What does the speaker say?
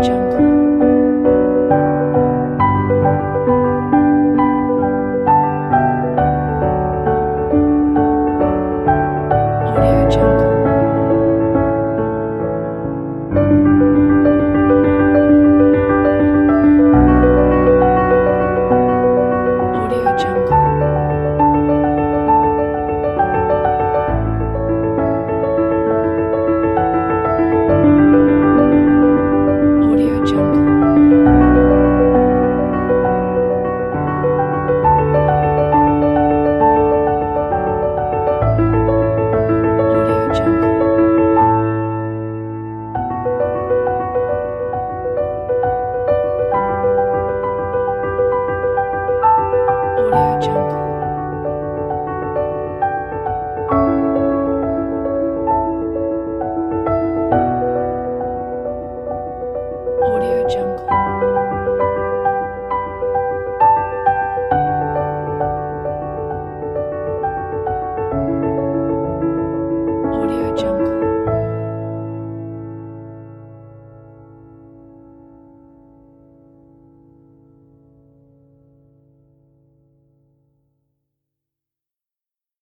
真的。